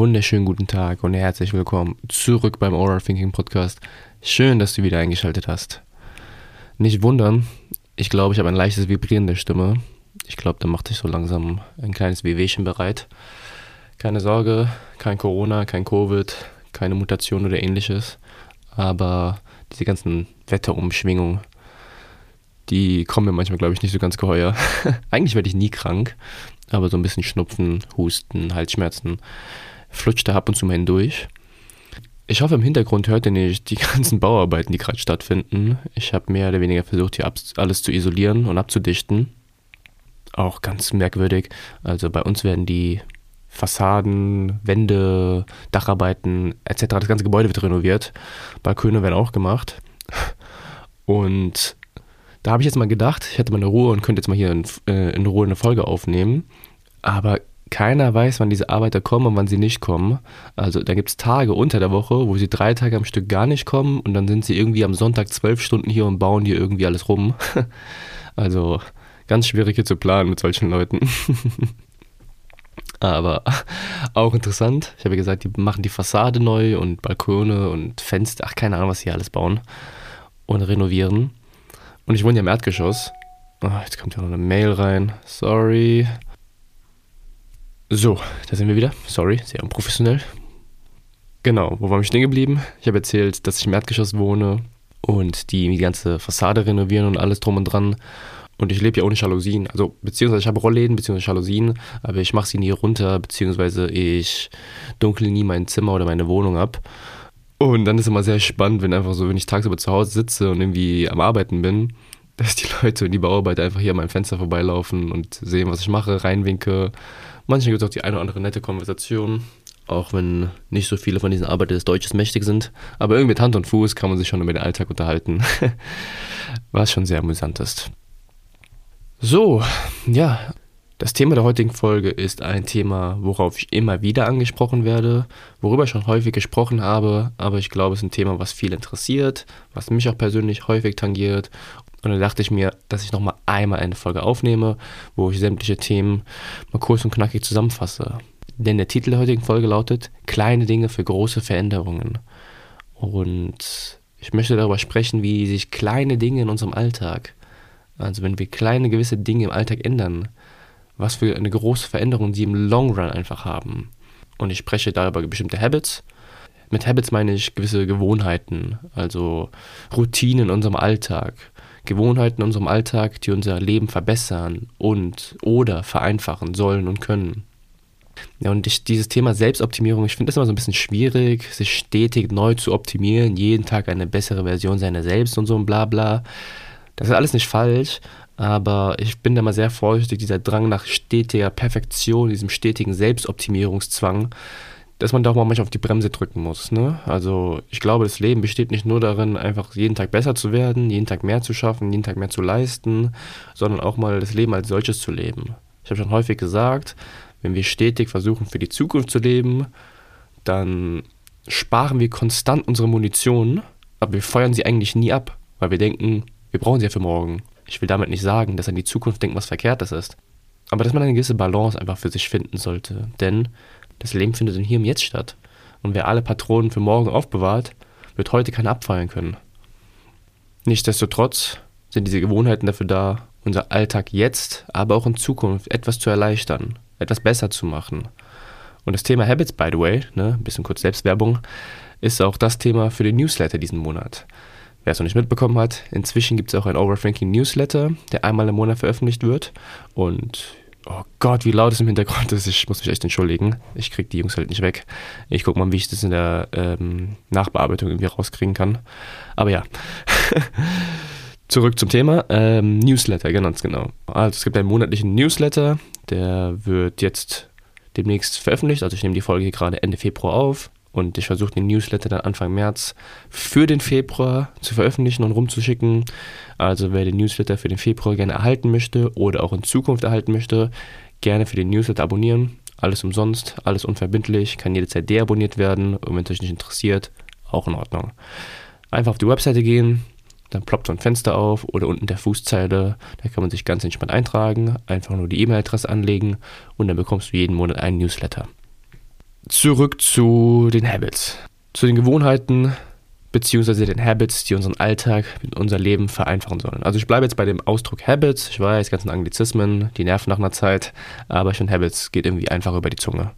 Wunderschönen guten Tag und herzlich willkommen zurück beim Oral Thinking Podcast. Schön, dass du wieder eingeschaltet hast. Nicht wundern, ich glaube, ich habe ein leichtes Vibrieren der Stimme. Ich glaube, da macht sich so langsam ein kleines Wehwehchen bereit. Keine Sorge, kein Corona, kein Covid, keine Mutation oder ähnliches. Aber diese ganzen Wetterumschwingungen, die kommen mir manchmal, glaube ich, nicht so ganz geheuer. Eigentlich werde ich nie krank, aber so ein bisschen Schnupfen, Husten, Halsschmerzen flutscht da ab und zu mal hindurch. Ich hoffe, im Hintergrund hört ihr nicht die ganzen Bauarbeiten, die gerade stattfinden. Ich habe mehr oder weniger versucht, hier alles zu isolieren und abzudichten. Auch ganz merkwürdig. Also bei uns werden die Fassaden, Wände, Dacharbeiten etc. Das ganze Gebäude wird renoviert. Balkone werden auch gemacht. Und da habe ich jetzt mal gedacht, ich hätte mal eine Ruhe und könnte jetzt mal hier in, äh, in Ruhe eine Folge aufnehmen. Aber keiner weiß, wann diese Arbeiter kommen und wann sie nicht kommen. Also da gibt es Tage unter der Woche, wo sie drei Tage am Stück gar nicht kommen und dann sind sie irgendwie am Sonntag zwölf Stunden hier und bauen hier irgendwie alles rum. also ganz schwierig hier zu planen mit solchen Leuten. Aber auch interessant. Ich habe ja gesagt, die machen die Fassade neu und Balkone und Fenster, ach keine Ahnung, was sie hier alles bauen und renovieren. Und ich wohne ja im Erdgeschoss. Oh, jetzt kommt ja noch eine Mail rein. Sorry. So, da sind wir wieder. Sorry, sehr unprofessionell. Genau, wo waren wir stehen geblieben? Ich habe erzählt, dass ich im Erdgeschoss wohne und die die ganze Fassade renovieren und alles drum und dran. Und ich lebe ja ohne Jalousien. Also, beziehungsweise ich habe Rollläden, beziehungsweise Jalousien, aber ich mache sie nie runter, beziehungsweise ich dunkle nie mein Zimmer oder meine Wohnung ab. Und dann ist immer sehr spannend, wenn einfach so, wenn ich tagsüber zu Hause sitze und irgendwie am Arbeiten bin, dass die Leute und die Bauarbeiter einfach hier an meinem Fenster vorbeilaufen und sehen, was ich mache, reinwinke. Manchmal gibt es auch die eine oder andere nette Konversation, auch wenn nicht so viele von diesen Arbeitern des Deutsches mächtig sind. Aber irgendwie mit Hand und Fuß kann man sich schon über den Alltag unterhalten, was schon sehr amüsant ist. So, ja, das Thema der heutigen Folge ist ein Thema, worauf ich immer wieder angesprochen werde, worüber ich schon häufig gesprochen habe, aber ich glaube, es ist ein Thema, was viel interessiert, was mich auch persönlich häufig tangiert. Und dann dachte ich mir, dass ich nochmal einmal eine Folge aufnehme, wo ich sämtliche Themen mal kurz und knackig zusammenfasse. Denn der Titel der heutigen Folge lautet Kleine Dinge für große Veränderungen. Und ich möchte darüber sprechen, wie sich kleine Dinge in unserem Alltag, also wenn wir kleine gewisse Dinge im Alltag ändern, was für eine große Veränderung sie im Long Run einfach haben. Und ich spreche da über bestimmte Habits. Mit Habits meine ich gewisse Gewohnheiten, also Routinen in unserem Alltag. Gewohnheiten in unserem Alltag, die unser Leben verbessern und oder vereinfachen sollen und können. Ja, und ich, dieses Thema Selbstoptimierung, ich finde das immer so ein bisschen schwierig, sich stetig neu zu optimieren, jeden Tag eine bessere Version seiner selbst und so ein Blabla. Das ist alles nicht falsch, aber ich bin da mal sehr vorsichtig, dieser Drang nach stetiger Perfektion, diesem stetigen Selbstoptimierungszwang, dass man da auch mal manchmal auf die Bremse drücken muss. Ne? Also ich glaube, das Leben besteht nicht nur darin, einfach jeden Tag besser zu werden, jeden Tag mehr zu schaffen, jeden Tag mehr zu leisten, sondern auch mal das Leben als solches zu leben. Ich habe schon häufig gesagt, wenn wir stetig versuchen, für die Zukunft zu leben, dann sparen wir konstant unsere Munition, aber wir feuern sie eigentlich nie ab, weil wir denken, wir brauchen sie ja für morgen. Ich will damit nicht sagen, dass an die Zukunft denken, was Verkehrtes ist. Aber dass man eine gewisse Balance einfach für sich finden sollte. Denn das Leben findet in hier im Jetzt statt. Und wer alle Patronen für morgen aufbewahrt, wird heute keine abfeuern können. Nichtsdestotrotz sind diese Gewohnheiten dafür da, unser Alltag jetzt, aber auch in Zukunft etwas zu erleichtern, etwas besser zu machen. Und das Thema Habits, by the way, ne, ein bisschen kurz Selbstwerbung, ist auch das Thema für den Newsletter diesen Monat. Wer es noch nicht mitbekommen hat, inzwischen gibt es auch ein Overthinking Newsletter, der einmal im Monat veröffentlicht wird. Und oh Gott, wie laut es im Hintergrund ist. Ich muss mich echt entschuldigen. Ich kriege die Jungs halt nicht weg. Ich gucke mal, wie ich das in der ähm, Nachbearbeitung irgendwie rauskriegen kann. Aber ja. Zurück zum Thema. Ähm, Newsletter, ganz genau. Also es gibt einen monatlichen Newsletter, der wird jetzt demnächst veröffentlicht. Also ich nehme die Folge gerade Ende Februar auf. Und ich versuche den Newsletter dann Anfang März für den Februar zu veröffentlichen und rumzuschicken. Also wer den Newsletter für den Februar gerne erhalten möchte oder auch in Zukunft erhalten möchte, gerne für den Newsletter abonnieren. Alles umsonst, alles unverbindlich, kann jederzeit deabonniert werden. Und wenn es euch nicht interessiert, auch in Ordnung. Einfach auf die Webseite gehen, dann ploppt so ein Fenster auf oder unten der Fußzeile, da kann man sich ganz entspannt eintragen, einfach nur die E-Mail-Adresse anlegen und dann bekommst du jeden Monat einen Newsletter. Zurück zu den Habits, zu den Gewohnheiten beziehungsweise den Habits, die unseren Alltag, unser Leben vereinfachen sollen. Also ich bleibe jetzt bei dem Ausdruck Habits. Ich weiß, ganzen Anglizismen, die nerven nach einer Zeit, aber finde Habits geht irgendwie einfach über die Zunge.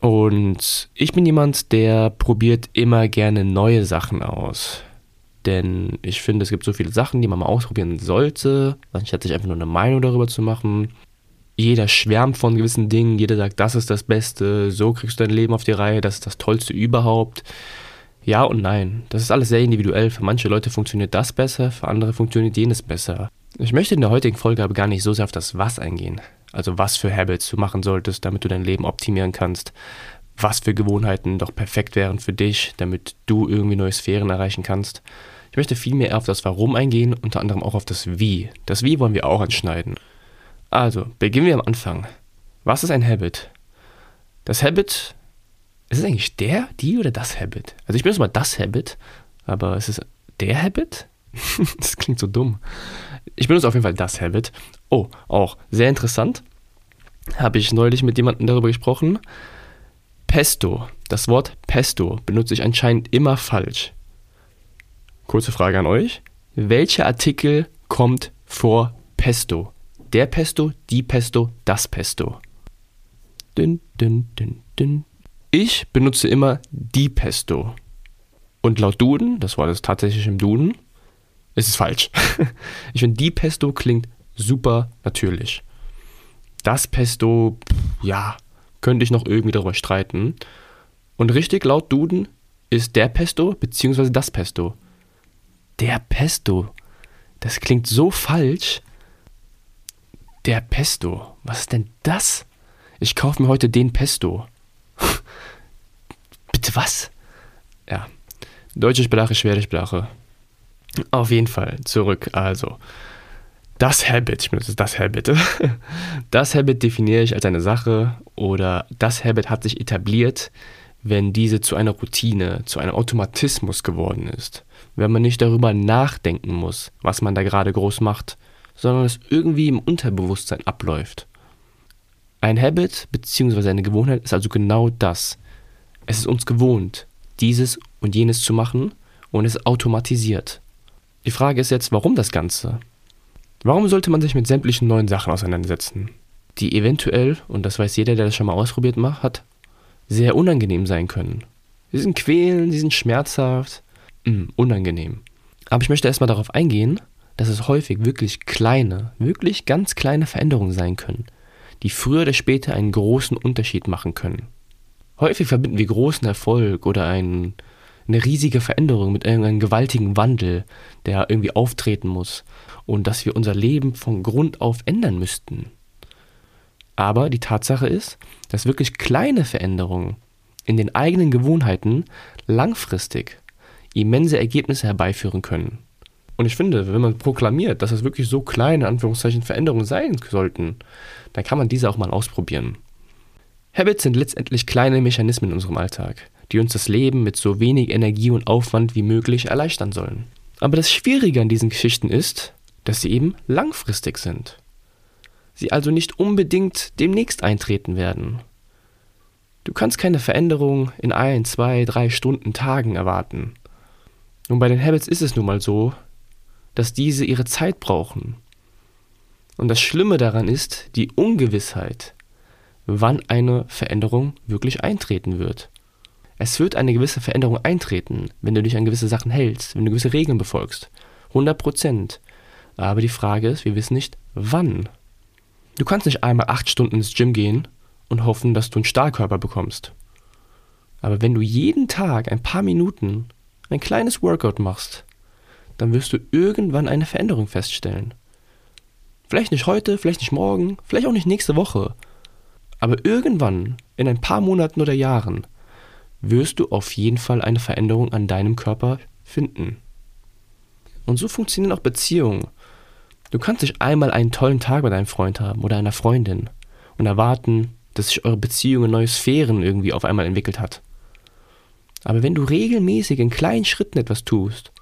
Und ich bin jemand, der probiert immer gerne neue Sachen aus. Denn ich finde, es gibt so viele Sachen, die man mal ausprobieren sollte, anstatt sich einfach nur eine Meinung darüber zu machen. Jeder schwärmt von gewissen Dingen, jeder sagt, das ist das Beste, so kriegst du dein Leben auf die Reihe, das ist das Tollste überhaupt. Ja und nein. Das ist alles sehr individuell. Für manche Leute funktioniert das besser, für andere funktioniert jenes besser. Ich möchte in der heutigen Folge aber gar nicht so sehr auf das Was eingehen. Also was für Habits du machen solltest, damit du dein Leben optimieren kannst. Was für Gewohnheiten doch perfekt wären für dich, damit du irgendwie neue Sphären erreichen kannst. Ich möchte vielmehr auf das Warum eingehen, unter anderem auch auf das Wie. Das Wie wollen wir auch anschneiden. Also, beginnen wir am Anfang. Was ist ein Habit? Das Habit ist es eigentlich der, die oder das Habit? Also ich benutze mal das Habit, aber ist es der Habit? das klingt so dumm. Ich benutze auf jeden Fall das Habit. Oh, auch sehr interessant. Habe ich neulich mit jemandem darüber gesprochen. Pesto. Das Wort Pesto benutze ich anscheinend immer falsch. Kurze Frage an euch. Welcher Artikel kommt vor Pesto? Der Pesto, die Pesto, das Pesto. Dün, dün, dün, dün, ich benutze immer die Pesto. Und laut Duden, das war das tatsächlich im Duden, ist es falsch. ich finde, die Pesto klingt super natürlich. Das Pesto, ja, könnte ich noch irgendwie darüber streiten. Und richtig laut Duden ist der Pesto beziehungsweise das Pesto. Der Pesto. Das klingt so falsch. Der Pesto. Was ist denn das? Ich kaufe mir heute den Pesto. Bitte was? Ja. Deutsche Sprache, schwere Sprache. Auf jeden Fall zurück. Also, das Habit, ich benutze das Habit. Das Habit definiere ich als eine Sache oder das Habit hat sich etabliert, wenn diese zu einer Routine, zu einem Automatismus geworden ist. Wenn man nicht darüber nachdenken muss, was man da gerade groß macht, sondern es irgendwie im Unterbewusstsein abläuft. Ein Habit bzw. eine Gewohnheit ist also genau das. Es ist uns gewohnt, dieses und jenes zu machen und es automatisiert. Die Frage ist jetzt, warum das Ganze? Warum sollte man sich mit sämtlichen neuen Sachen auseinandersetzen, die eventuell, und das weiß jeder, der das schon mal ausprobiert hat, sehr unangenehm sein können? Sie sind quälend, sie sind schmerzhaft, mh, hm, unangenehm. Aber ich möchte erstmal darauf eingehen, dass es häufig wirklich kleine, wirklich ganz kleine Veränderungen sein können, die früher oder später einen großen Unterschied machen können. Häufig verbinden wir großen Erfolg oder ein, eine riesige Veränderung mit irgendeinem gewaltigen Wandel, der irgendwie auftreten muss und dass wir unser Leben von Grund auf ändern müssten. Aber die Tatsache ist, dass wirklich kleine Veränderungen in den eigenen Gewohnheiten langfristig immense Ergebnisse herbeiführen können. Und ich finde, wenn man proklamiert, dass es wirklich so kleine Anführungszeichen Veränderungen sein sollten, dann kann man diese auch mal ausprobieren. Habits sind letztendlich kleine Mechanismen in unserem Alltag, die uns das Leben mit so wenig Energie und Aufwand wie möglich erleichtern sollen. Aber das Schwierige an diesen Geschichten ist, dass sie eben langfristig sind. Sie also nicht unbedingt demnächst eintreten werden. Du kannst keine Veränderung in ein, zwei, drei Stunden, Tagen erwarten. Und bei den Habits ist es nun mal so, dass diese ihre Zeit brauchen. Und das Schlimme daran ist die Ungewissheit, wann eine Veränderung wirklich eintreten wird. Es wird eine gewisse Veränderung eintreten, wenn du dich an gewisse Sachen hältst, wenn du gewisse Regeln befolgst. 100 Prozent. Aber die Frage ist, wir wissen nicht, wann. Du kannst nicht einmal acht Stunden ins Gym gehen und hoffen, dass du einen Stahlkörper bekommst. Aber wenn du jeden Tag ein paar Minuten ein kleines Workout machst, dann wirst du irgendwann eine Veränderung feststellen. Vielleicht nicht heute, vielleicht nicht morgen, vielleicht auch nicht nächste Woche, aber irgendwann, in ein paar Monaten oder Jahren, wirst du auf jeden Fall eine Veränderung an deinem Körper finden. Und so funktionieren auch Beziehungen. Du kannst nicht einmal einen tollen Tag mit deinem Freund haben oder einer Freundin und erwarten, dass sich eure Beziehung in neue Sphären irgendwie auf einmal entwickelt hat. Aber wenn du regelmäßig in kleinen Schritten etwas tust,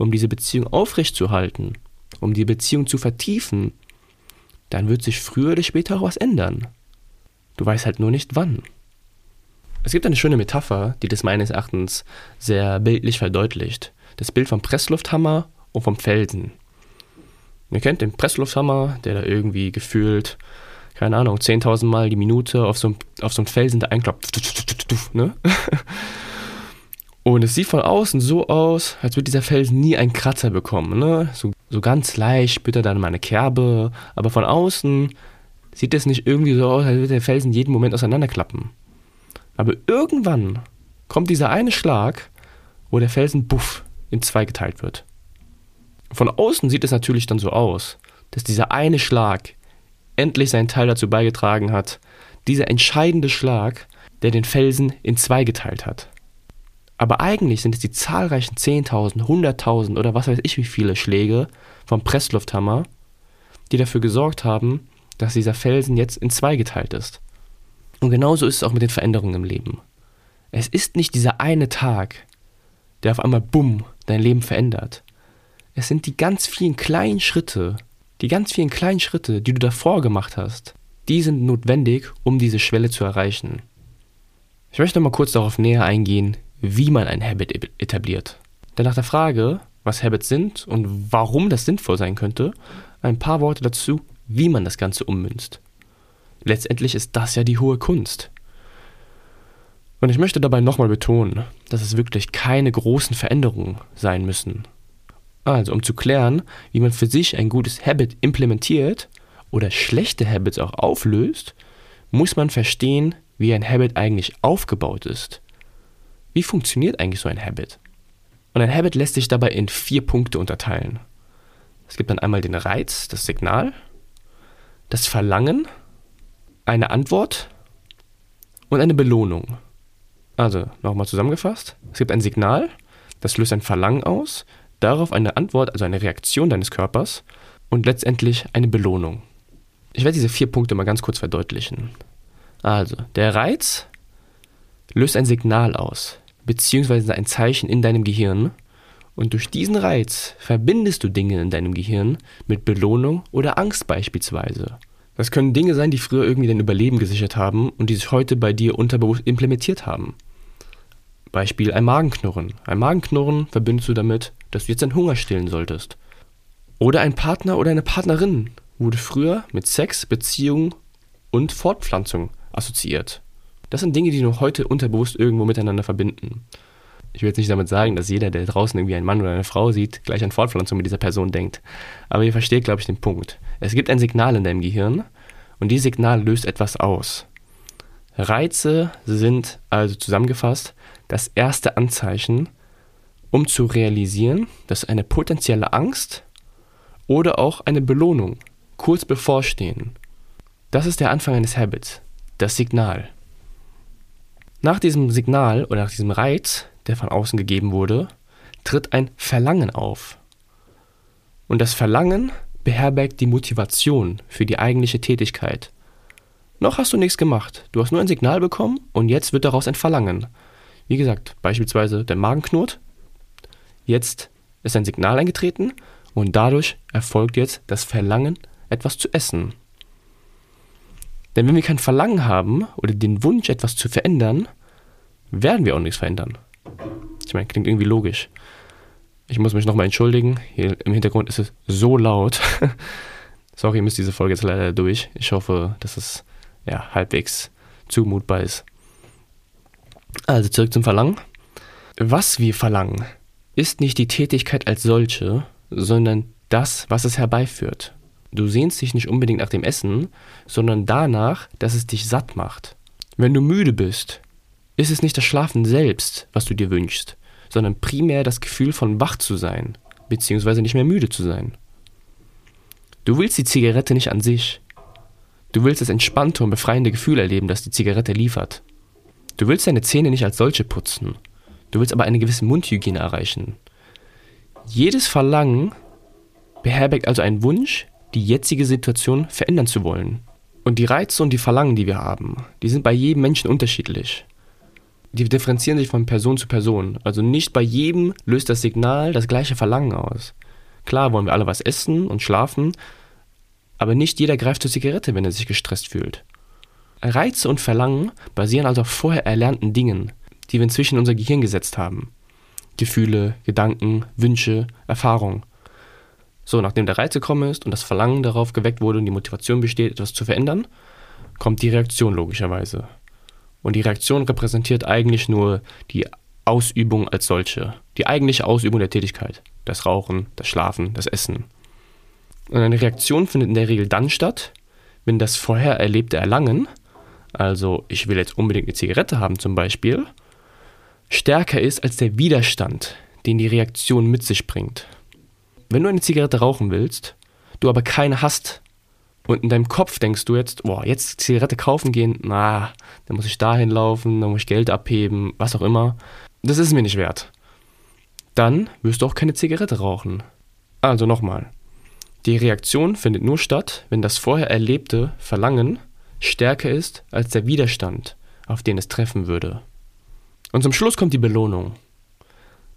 um diese Beziehung aufrechtzuerhalten, um die Beziehung zu vertiefen, dann wird sich früher oder später auch was ändern. Du weißt halt nur nicht wann. Es gibt eine schöne Metapher, die das meines Erachtens sehr bildlich verdeutlicht. Das Bild vom Presslufthammer und vom Felsen. Ihr kennt den Presslufthammer, der da irgendwie gefühlt, keine Ahnung, 10.000 Mal die Minute auf so, einem, auf so einen Felsen da einkloppt. Ne? Und es sieht von außen so aus, als würde dieser Felsen nie einen Kratzer bekommen. Ne? So, so ganz leicht spürt er dann mal eine Kerbe, aber von außen sieht es nicht irgendwie so aus, als würde der Felsen jeden Moment auseinanderklappen. Aber irgendwann kommt dieser eine Schlag, wo der Felsen buff in zwei geteilt wird. Von außen sieht es natürlich dann so aus, dass dieser eine Schlag endlich seinen Teil dazu beigetragen hat, dieser entscheidende Schlag, der den Felsen in zwei geteilt hat. Aber eigentlich sind es die zahlreichen 10.000, 100.000 oder was weiß ich wie viele Schläge vom Presslufthammer, die dafür gesorgt haben, dass dieser Felsen jetzt in zwei geteilt ist. Und genauso ist es auch mit den Veränderungen im Leben. Es ist nicht dieser eine Tag, der auf einmal bumm dein Leben verändert. Es sind die ganz vielen kleinen Schritte, die ganz vielen kleinen Schritte, die du davor gemacht hast, die sind notwendig, um diese Schwelle zu erreichen. Ich möchte mal kurz darauf näher eingehen, wie man ein Habit etabliert. Denn nach der Frage, was Habits sind und warum das sinnvoll sein könnte, ein paar Worte dazu, wie man das Ganze ummünzt. Letztendlich ist das ja die hohe Kunst. Und ich möchte dabei nochmal betonen, dass es wirklich keine großen Veränderungen sein müssen. Also, um zu klären, wie man für sich ein gutes Habit implementiert oder schlechte Habits auch auflöst, muss man verstehen, wie ein Habit eigentlich aufgebaut ist wie funktioniert eigentlich so ein Habit? Und ein Habit lässt sich dabei in vier Punkte unterteilen. Es gibt dann einmal den Reiz, das Signal, das Verlangen, eine Antwort und eine Belohnung. Also nochmal zusammengefasst, es gibt ein Signal, das löst ein Verlangen aus, darauf eine Antwort, also eine Reaktion deines Körpers und letztendlich eine Belohnung. Ich werde diese vier Punkte mal ganz kurz verdeutlichen. Also, der Reiz löst ein Signal aus, beziehungsweise ein Zeichen in deinem Gehirn. Und durch diesen Reiz verbindest du Dinge in deinem Gehirn mit Belohnung oder Angst beispielsweise. Das können Dinge sein, die früher irgendwie dein Überleben gesichert haben und die sich heute bei dir unterbewusst implementiert haben. Beispiel ein Magenknurren. Ein Magenknurren verbindest du damit, dass du jetzt deinen Hunger stillen solltest. Oder ein Partner oder eine Partnerin wurde früher mit Sex, Beziehung und Fortpflanzung assoziiert. Das sind Dinge, die nur heute unterbewusst irgendwo miteinander verbinden. Ich will jetzt nicht damit sagen, dass jeder, der draußen irgendwie einen Mann oder eine Frau sieht, gleich an Fortpflanzung mit dieser Person denkt. Aber ihr versteht, glaube ich, den Punkt. Es gibt ein Signal in deinem Gehirn und dieses Signal löst etwas aus. Reize sind also zusammengefasst das erste Anzeichen, um zu realisieren, dass eine potenzielle Angst oder auch eine Belohnung kurz bevorstehen. Das ist der Anfang eines Habits, das Signal. Nach diesem Signal oder nach diesem Reiz, der von außen gegeben wurde, tritt ein Verlangen auf. Und das Verlangen beherbergt die Motivation für die eigentliche Tätigkeit. Noch hast du nichts gemacht, du hast nur ein Signal bekommen und jetzt wird daraus ein Verlangen. Wie gesagt, beispielsweise der Magen knurrt, jetzt ist ein Signal eingetreten und dadurch erfolgt jetzt das Verlangen, etwas zu essen. Denn wenn wir kein Verlangen haben oder den Wunsch, etwas zu verändern, werden wir auch nichts verändern. Ich meine, klingt irgendwie logisch. Ich muss mich nochmal entschuldigen. Hier im Hintergrund ist es so laut. Sorry, ihr müsst diese Folge jetzt leider durch. Ich hoffe, dass es ja, halbwegs zumutbar ist. Also zurück zum Verlangen. Was wir verlangen, ist nicht die Tätigkeit als solche, sondern das, was es herbeiführt. Du sehnst dich nicht unbedingt nach dem Essen, sondern danach, dass es dich satt macht. Wenn du müde bist, ist es nicht das Schlafen selbst, was du dir wünschst, sondern primär das Gefühl von wach zu sein, beziehungsweise nicht mehr müde zu sein. Du willst die Zigarette nicht an sich. Du willst das entspannte und befreiende Gefühl erleben, das die Zigarette liefert. Du willst deine Zähne nicht als solche putzen. Du willst aber eine gewisse Mundhygiene erreichen. Jedes Verlangen beherbergt also einen Wunsch, die jetzige Situation verändern zu wollen. Und die Reize und die Verlangen, die wir haben, die sind bei jedem Menschen unterschiedlich. Die differenzieren sich von Person zu Person. Also nicht bei jedem löst das Signal das gleiche Verlangen aus. Klar wollen wir alle was essen und schlafen, aber nicht jeder greift zur Zigarette, wenn er sich gestresst fühlt. Reize und Verlangen basieren also auf vorher erlernten Dingen, die wir inzwischen in unser Gehirn gesetzt haben. Gefühle, Gedanken, Wünsche, Erfahrungen. So, nachdem der Reiz gekommen ist und das Verlangen darauf geweckt wurde und die Motivation besteht, etwas zu verändern, kommt die Reaktion logischerweise. Und die Reaktion repräsentiert eigentlich nur die Ausübung als solche, die eigentliche Ausübung der Tätigkeit. Das Rauchen, das Schlafen, das Essen. Und eine Reaktion findet in der Regel dann statt, wenn das vorher erlebte Erlangen, also ich will jetzt unbedingt eine Zigarette haben zum Beispiel, stärker ist als der Widerstand, den die Reaktion mit sich bringt. Wenn du eine Zigarette rauchen willst, du aber keine hast und in deinem Kopf denkst du jetzt, boah, jetzt Zigarette kaufen gehen, na, dann muss ich dahin laufen, dann muss ich Geld abheben, was auch immer. Das ist mir nicht wert. Dann wirst du auch keine Zigarette rauchen. Also nochmal. Die Reaktion findet nur statt, wenn das vorher erlebte Verlangen stärker ist als der Widerstand, auf den es treffen würde. Und zum Schluss kommt die Belohnung.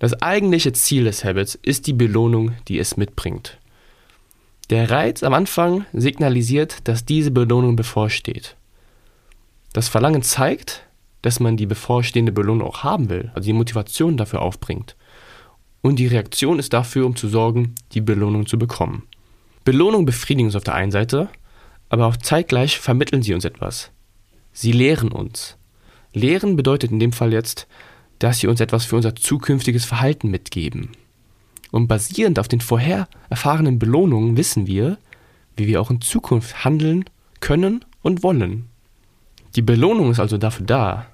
Das eigentliche Ziel des Habits ist die Belohnung, die es mitbringt. Der Reiz am Anfang signalisiert, dass diese Belohnung bevorsteht. Das Verlangen zeigt, dass man die bevorstehende Belohnung auch haben will, also die Motivation dafür aufbringt. Und die Reaktion ist dafür, um zu sorgen, die Belohnung zu bekommen. Belohnung befriedigen uns auf der einen Seite, aber auch zeitgleich vermitteln sie uns etwas. Sie lehren uns. Lehren bedeutet in dem Fall jetzt, dass sie uns etwas für unser zukünftiges Verhalten mitgeben. Und basierend auf den vorher erfahrenen Belohnungen wissen wir, wie wir auch in Zukunft handeln können und wollen. Die Belohnung ist also dafür da,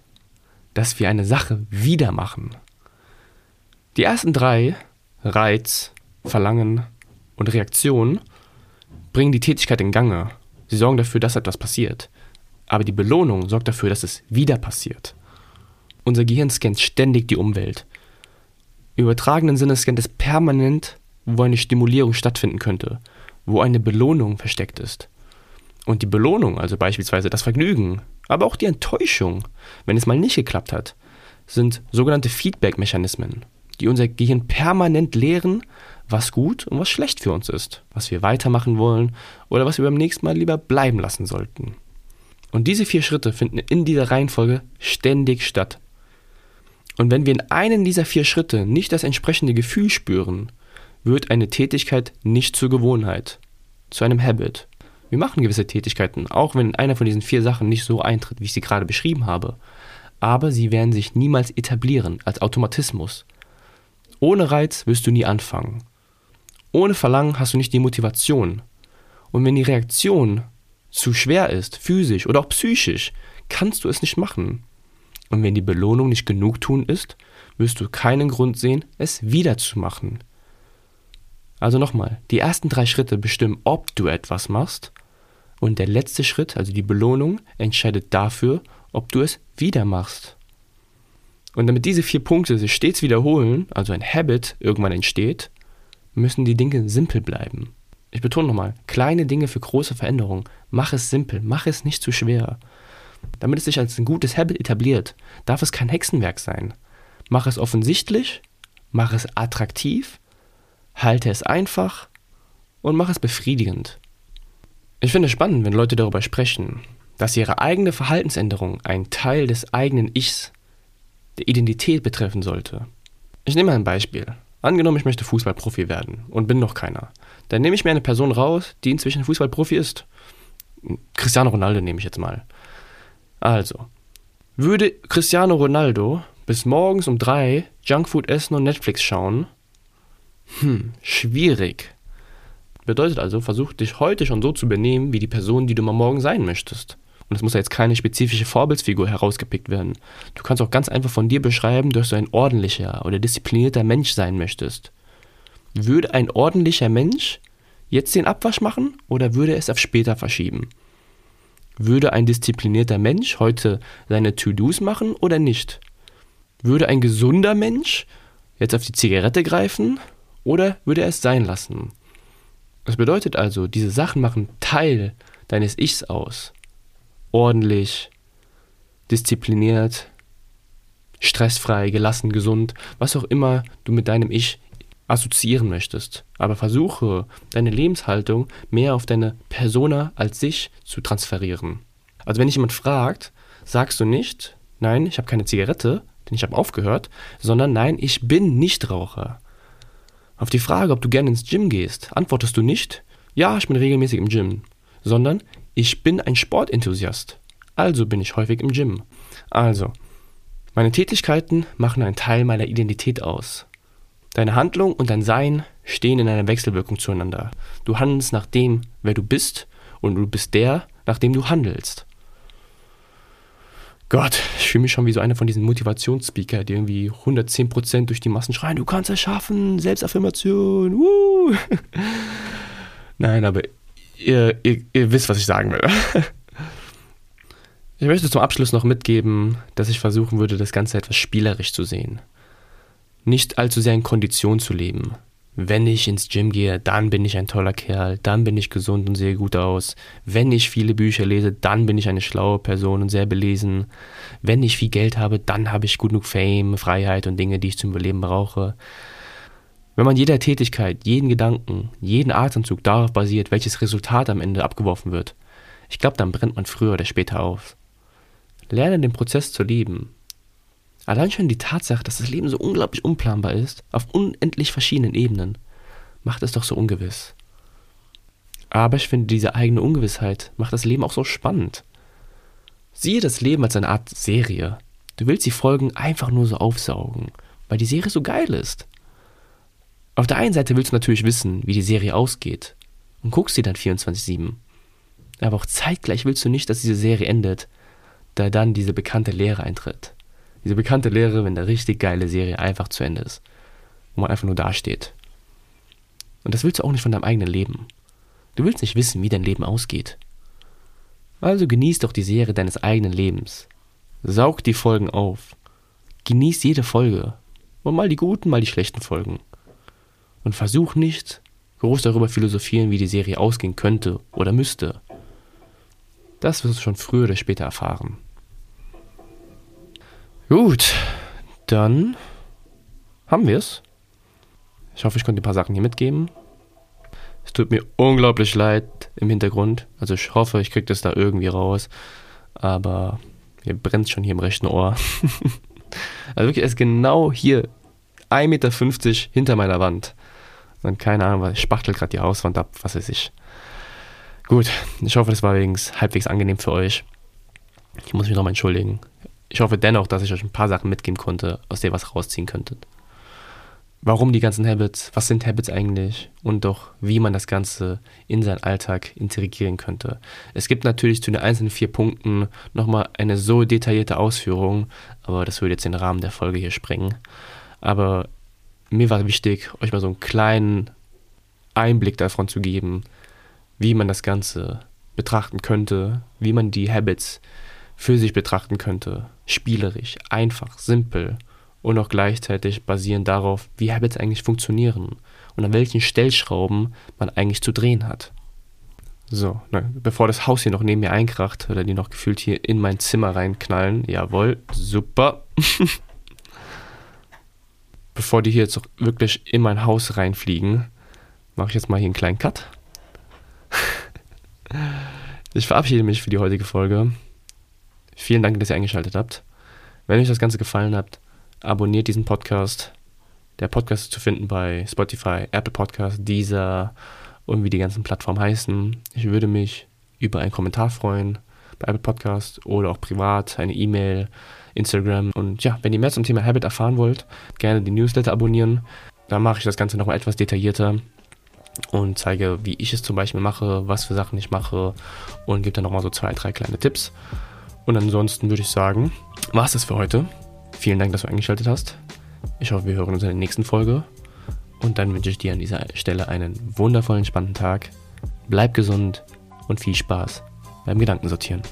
dass wir eine Sache wieder machen. Die ersten drei, Reiz, Verlangen und Reaktion, bringen die Tätigkeit in Gange. Sie sorgen dafür, dass etwas passiert. Aber die Belohnung sorgt dafür, dass es wieder passiert. Unser Gehirn scannt ständig die Umwelt. Im übertragenen Sinne scannt es permanent, wo eine Stimulierung stattfinden könnte, wo eine Belohnung versteckt ist. Und die Belohnung, also beispielsweise das Vergnügen, aber auch die Enttäuschung, wenn es mal nicht geklappt hat, sind sogenannte Feedback-Mechanismen, die unser Gehirn permanent lehren, was gut und was schlecht für uns ist, was wir weitermachen wollen oder was wir beim nächsten Mal lieber bleiben lassen sollten. Und diese vier Schritte finden in dieser Reihenfolge ständig statt. Und wenn wir in einem dieser vier Schritte nicht das entsprechende Gefühl spüren, wird eine Tätigkeit nicht zur Gewohnheit, zu einem Habit. Wir machen gewisse Tätigkeiten, auch wenn einer von diesen vier Sachen nicht so eintritt, wie ich sie gerade beschrieben habe. Aber sie werden sich niemals etablieren als Automatismus. Ohne Reiz wirst du nie anfangen. Ohne Verlangen hast du nicht die Motivation. Und wenn die Reaktion zu schwer ist, physisch oder auch psychisch, kannst du es nicht machen. Und wenn die Belohnung nicht genug tun ist, wirst du keinen Grund sehen, es wieder zu machen. Also nochmal, die ersten drei Schritte bestimmen, ob du etwas machst, und der letzte Schritt, also die Belohnung, entscheidet dafür, ob du es wieder machst. Und damit diese vier Punkte sich stets wiederholen, also ein Habit irgendwann entsteht, müssen die Dinge simpel bleiben. Ich betone nochmal, kleine Dinge für große Veränderungen. Mach es simpel, mach es nicht zu schwer. Damit es sich als ein gutes Habit etabliert, darf es kein Hexenwerk sein. Mach es offensichtlich, mach es attraktiv, halte es einfach und mach es befriedigend. Ich finde es spannend, wenn Leute darüber sprechen, dass ihre eigene Verhaltensänderung ein Teil des eigenen Ichs, der Identität betreffen sollte. Ich nehme ein Beispiel. Angenommen, ich möchte Fußballprofi werden und bin noch keiner. Dann nehme ich mir eine Person raus, die inzwischen Fußballprofi ist. Cristiano Ronaldo nehme ich jetzt mal. Also, würde Cristiano Ronaldo bis morgens um drei Junkfood essen und Netflix schauen? Hm, schwierig. Bedeutet also, versuch dich heute schon so zu benehmen wie die Person, die du mal morgen sein möchtest. Und es muss ja jetzt keine spezifische Vorbildsfigur herausgepickt werden. Du kannst auch ganz einfach von dir beschreiben, dass du ein ordentlicher oder disziplinierter Mensch sein möchtest. Würde ein ordentlicher Mensch jetzt den Abwasch machen oder würde es auf später verschieben? Würde ein disziplinierter Mensch heute seine To-Dos machen oder nicht? Würde ein gesunder Mensch jetzt auf die Zigarette greifen oder würde er es sein lassen? Das bedeutet also, diese Sachen machen Teil deines Ichs aus. Ordentlich, diszipliniert, stressfrei, gelassen, gesund, was auch immer du mit deinem Ich assoziieren möchtest. Aber versuche, deine Lebenshaltung mehr auf deine Persona als sich zu transferieren. Also wenn dich jemand fragt, sagst du nicht, nein, ich habe keine Zigarette, denn ich habe aufgehört, sondern nein, ich bin Nichtraucher. Auf die Frage, ob du gerne ins Gym gehst, antwortest du nicht, ja, ich bin regelmäßig im Gym, sondern ich bin ein Sportenthusiast. Also bin ich häufig im Gym. Also, meine Tätigkeiten machen einen Teil meiner Identität aus. Deine Handlung und dein Sein stehen in einer Wechselwirkung zueinander. Du handelst nach dem, wer du bist, und du bist der, nach dem du handelst. Gott, ich fühle mich schon wie so einer von diesen Motivationsspeaker, die irgendwie 110% durch die Massen schreien, du kannst es schaffen, Selbstaffirmation, wuh. Nein, aber ihr, ihr, ihr wisst, was ich sagen will. Ich möchte zum Abschluss noch mitgeben, dass ich versuchen würde, das Ganze etwas spielerisch zu sehen. Nicht allzu sehr in Kondition zu leben. Wenn ich ins Gym gehe, dann bin ich ein toller Kerl, dann bin ich gesund und sehe gut aus. Wenn ich viele Bücher lese, dann bin ich eine schlaue Person und sehr belesen. Wenn ich viel Geld habe, dann habe ich genug Fame, Freiheit und Dinge, die ich zum Überleben brauche. Wenn man jeder Tätigkeit, jeden Gedanken, jeden Atemzug darauf basiert, welches Resultat am Ende abgeworfen wird, ich glaube, dann brennt man früher oder später auf. Lerne den Prozess zu lieben. Allein schon die Tatsache, dass das Leben so unglaublich unplanbar ist, auf unendlich verschiedenen Ebenen, macht es doch so ungewiss. Aber ich finde, diese eigene Ungewissheit macht das Leben auch so spannend. Siehe das Leben als eine Art Serie. Du willst die Folgen einfach nur so aufsaugen, weil die Serie so geil ist. Auf der einen Seite willst du natürlich wissen, wie die Serie ausgeht und guckst sie dann 24-7. Aber auch zeitgleich willst du nicht, dass diese Serie endet, da dann diese bekannte Lehre eintritt. Diese bekannte Lehre, wenn eine richtig geile Serie einfach zu Ende ist. Wo man einfach nur dasteht. Und das willst du auch nicht von deinem eigenen Leben. Du willst nicht wissen, wie dein Leben ausgeht. Also genieß doch die Serie deines eigenen Lebens. Saug die Folgen auf. Genieß jede Folge. Und mal die guten, mal die schlechten Folgen. Und versuch nicht, groß darüber philosophieren, wie die Serie ausgehen könnte oder müsste. Das wirst du schon früher oder später erfahren. Gut, dann haben wir es. Ich hoffe, ich konnte ein paar Sachen hier mitgeben. Es tut mir unglaublich leid im Hintergrund. Also ich hoffe, ich kriege das da irgendwie raus. Aber mir brennt schon hier im rechten Ohr. also wirklich, es ist genau hier 1,50 Meter hinter meiner Wand. Und keine Ahnung, was spachtelt gerade die Hauswand ab, was weiß ich. Gut, ich hoffe, das war halbwegs angenehm für euch. Ich muss mich nochmal entschuldigen. Ich hoffe dennoch, dass ich euch ein paar Sachen mitgeben konnte, aus der ihr was rausziehen könntet. Warum die ganzen Habits? Was sind Habits eigentlich? Und doch, wie man das Ganze in seinen Alltag integrieren könnte. Es gibt natürlich zu den einzelnen vier Punkten nochmal eine so detaillierte Ausführung, aber das würde jetzt den Rahmen der Folge hier sprengen. Aber mir war wichtig, euch mal so einen kleinen Einblick davon zu geben, wie man das Ganze betrachten könnte, wie man die Habits für sich betrachten könnte. Spielerisch, einfach, simpel und auch gleichzeitig basierend darauf, wie Habits eigentlich funktionieren und an welchen Stellschrauben man eigentlich zu drehen hat. So, ne, bevor das Haus hier noch neben mir einkracht oder die noch gefühlt hier in mein Zimmer reinknallen, jawohl, super. bevor die hier jetzt auch wirklich in mein Haus reinfliegen, mache ich jetzt mal hier einen kleinen Cut. ich verabschiede mich für die heutige Folge. Vielen Dank, dass ihr eingeschaltet habt. Wenn euch das Ganze gefallen hat, abonniert diesen Podcast. Der Podcast ist zu finden bei Spotify, Apple Podcast, Deezer und wie die ganzen Plattformen heißen. Ich würde mich über einen Kommentar freuen bei Apple Podcast oder auch privat, eine E-Mail, Instagram. Und ja, wenn ihr mehr zum Thema Habit erfahren wollt, gerne die Newsletter abonnieren. Da mache ich das Ganze nochmal etwas detaillierter und zeige, wie ich es zum Beispiel mache, was für Sachen ich mache und gebe dann nochmal so zwei, drei kleine Tipps. Und ansonsten würde ich sagen, war es das für heute. Vielen Dank, dass du eingeschaltet hast. Ich hoffe, wir hören uns in der nächsten Folge. Und dann wünsche ich dir an dieser Stelle einen wundervollen, spannenden Tag. Bleib gesund und viel Spaß beim Gedankensortieren.